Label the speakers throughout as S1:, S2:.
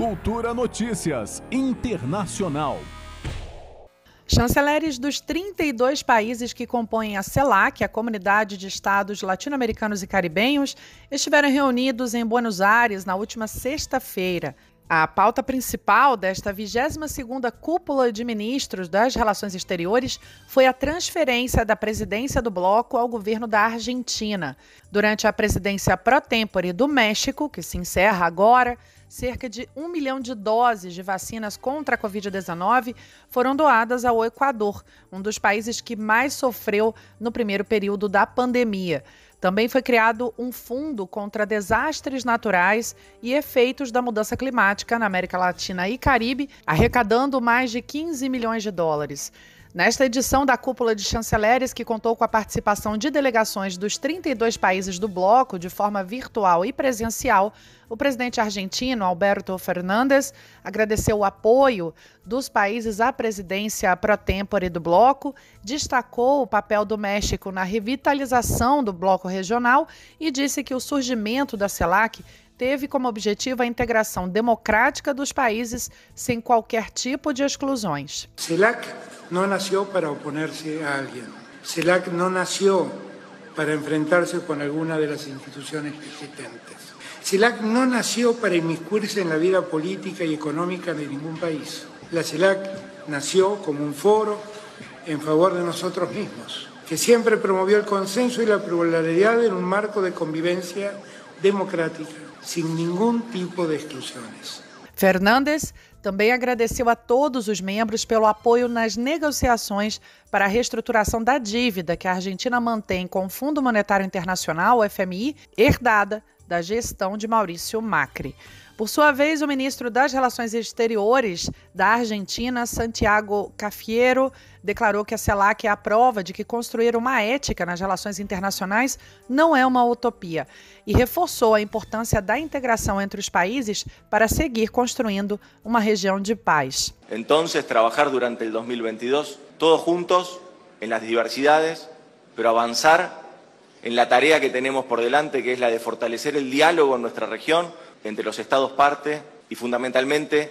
S1: Cultura Notícias Internacional.
S2: Chanceleres dos 32 países que compõem a CELAC, a Comunidade de Estados Latino-Americanos e Caribenhos, estiveram reunidos em Buenos Aires na última sexta-feira. A pauta principal desta 22ª Cúpula de Ministros das Relações Exteriores foi a transferência da presidência do bloco ao governo da Argentina. Durante a presidência pro tempore do México, que se encerra agora, cerca de um milhão de doses de vacinas contra a Covid-19 foram doadas ao Equador, um dos países que mais sofreu no primeiro período da pandemia. Também foi criado um fundo contra desastres naturais e efeitos da mudança climática na América Latina e Caribe, arrecadando mais de 15 milhões de dólares. Nesta edição da Cúpula de Chanceleres, que contou com a participação de delegações dos 32 países do bloco de forma virtual e presencial, o presidente argentino Alberto Fernandes agradeceu o apoio dos países à presidência pro tempore do bloco, destacou o papel do México na revitalização do bloco regional e disse que o surgimento da CELAC teve como objetivo a integração democrática dos países sem qualquer tipo de exclusões.
S3: CELAC no nació para oponerse a alguien. CELAC no nació para enfrentarse con alguna de las instituciones existentes. CELAC no nació para inmiscuirse en la vida política y económica de ningún país. La CELAC nació como un foro en favor de nosotros mismos, que siempre promovió el consenso y la pluralidad en un marco de convivencia democrática, sin ningún tipo de exclusiones.
S2: Fernández também agradeceu a todos os membros pelo apoio nas negociações para a reestruturação da dívida que a Argentina mantém com o Fundo Monetário Internacional, o FMI, herdada da gestão de Maurício Macri. Por sua vez, o ministro das Relações Exteriores da Argentina, Santiago Cafiero, declarou que a CELAC é a prova de que construir uma ética nas relações internacionais não é uma utopia e reforçou a importância da integração entre os países para seguir construindo uma região de paz.
S4: Então, trabalhar durante o 2022 todos juntos em diversidades, pero avançar en la tarea que tenemos por delante, que es la de fortalecer el diálogo en nuestra región entre los Estados parte y fundamentalmente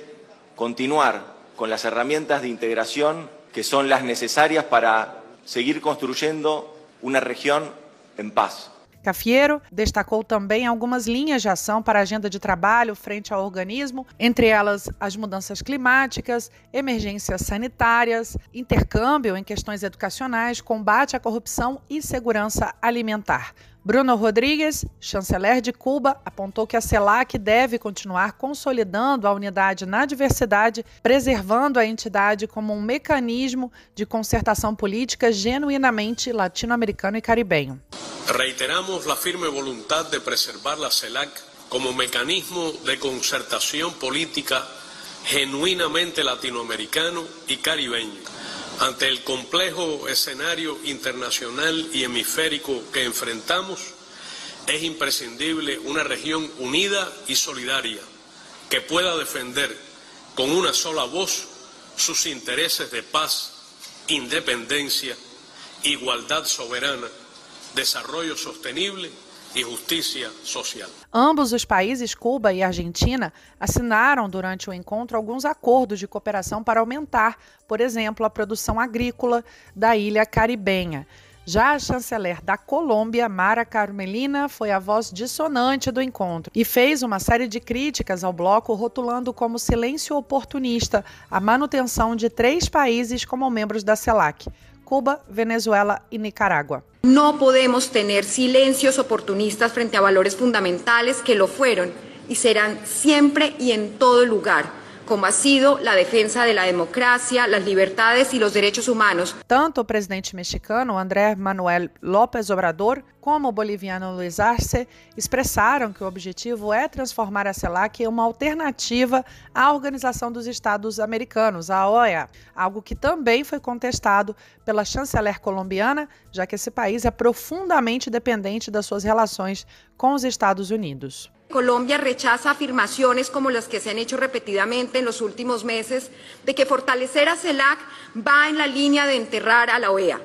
S4: continuar con las herramientas de integración que son las necesarias para seguir construyendo una región en paz.
S2: Cafiero destacou também algumas linhas de ação para a agenda de trabalho frente ao organismo, entre elas as mudanças climáticas, emergências sanitárias, intercâmbio em questões educacionais, combate à corrupção e segurança alimentar. Bruno Rodrigues, chanceler de Cuba, apontou que a CELAC deve continuar consolidando a unidade na diversidade, preservando a entidade como um mecanismo de concertação política genuinamente latino-americano e caribenho.
S5: Reiteramos a firme vontade de preservar a CELAC como mecanismo de concertação política genuinamente latinoamericano e caribeño Ante el complejo escenario internacional y hemisférico que enfrentamos, es imprescindible una región unida y solidaria que pueda defender con una sola voz sus intereses de paz, independencia, igualdad soberana, desarrollo sostenible e justiça social.
S2: Ambos os países, Cuba e Argentina, assinaram durante o encontro alguns acordos de cooperação para aumentar, por exemplo, a produção agrícola da ilha caribenha. Já a chanceler da Colômbia, Mara Carmelina, foi a voz dissonante do encontro e fez uma série de críticas ao bloco, rotulando como silêncio oportunista a manutenção de três países como membros da CELAC: Cuba, Venezuela y Nicaragua.
S6: No podemos tener silencios oportunistas frente a valores fundamentales que lo fueron y serán siempre y en todo lugar como ha sido la defensa de la democracia, las libertades y los derechos humanos.
S2: Tanto o presidente mexicano André Manuel López Obrador como o boliviano Luiz Arce expressaram que o objetivo é transformar a CELAC em uma alternativa à Organização dos Estados Americanos, a OEA, algo que também foi contestado pela chanceler colombiana, já que esse país é profundamente dependente das suas relações com os Estados Unidos.
S6: Colombia rechaza afirmaciones como las que se han hecho repetidamente en los últimos meses de que fortalecer a CELAC va en la línea de enterrar a la OEA,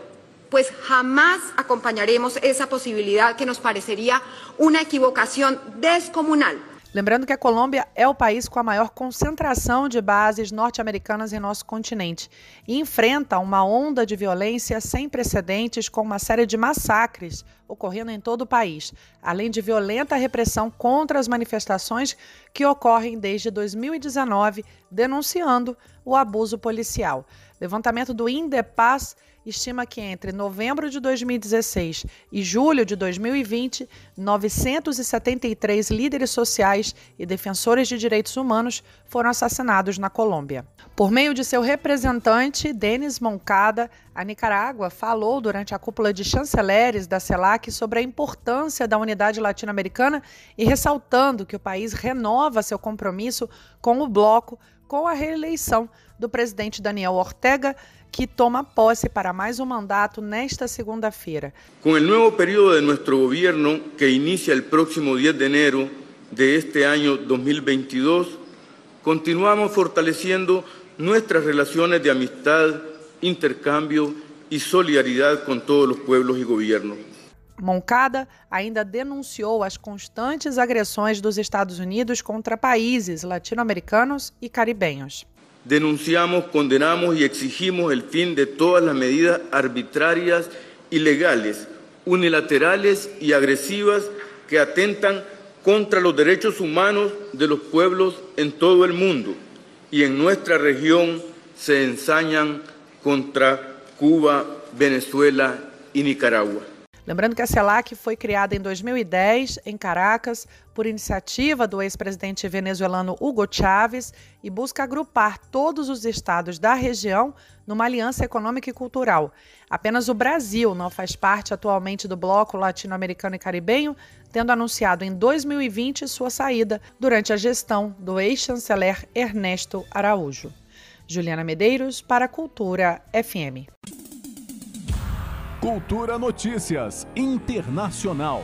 S6: pues jamás acompañaremos esa posibilidad que nos parecería una equivocación descomunal.
S2: Lembrando que a Colômbia é o país com a maior concentração de bases norte-americanas em nosso continente e enfrenta uma onda de violência sem precedentes com uma série de massacres ocorrendo em todo o país, além de violenta repressão contra as manifestações que ocorrem desde 2019, denunciando o abuso policial. Levantamento do Indepaz estima que entre novembro de 2016 e julho de 2020, 973 líderes sociais e defensores de direitos humanos foram assassinados na Colômbia. Por meio de seu representante, Denis Moncada, a Nicarágua falou durante a cúpula de chanceleres da CELAC sobre a importância da unidade latino-americana e ressaltando que o país renova seu compromisso com o bloco com a reeleição do presidente Daniel Ortega, que toma posse para mais um mandato nesta segunda-feira.
S7: Com o novo período de nosso governo, que inicia o próximo 10 de enero de este ano 2022, continuamos fortalecendo nossas relações de amistad, intercambio e solidariedade com todos os pueblos e governos.
S2: Moncada ainda denunciou as constantes agressões dos Estados Unidos contra países latino-americanos e caribenhos.
S7: Denunciamos, condenamos y exigimos el fin de todas las medidas arbitrarias, ilegales, unilaterales y agresivas que atentan contra los derechos humanos de los pueblos en todo el mundo y en nuestra región se ensañan contra Cuba, Venezuela y Nicaragua.
S2: Lembrando que a CELAC foi criada em 2010 em Caracas por iniciativa do ex-presidente venezuelano Hugo Chávez e busca agrupar todos os estados da região numa aliança econômica e cultural. Apenas o Brasil não faz parte atualmente do bloco latino-americano e caribenho, tendo anunciado em 2020 sua saída durante a gestão do ex-chanceler Ernesto Araújo. Juliana Medeiros para a Cultura FM.
S1: Cultura Notícias Internacional.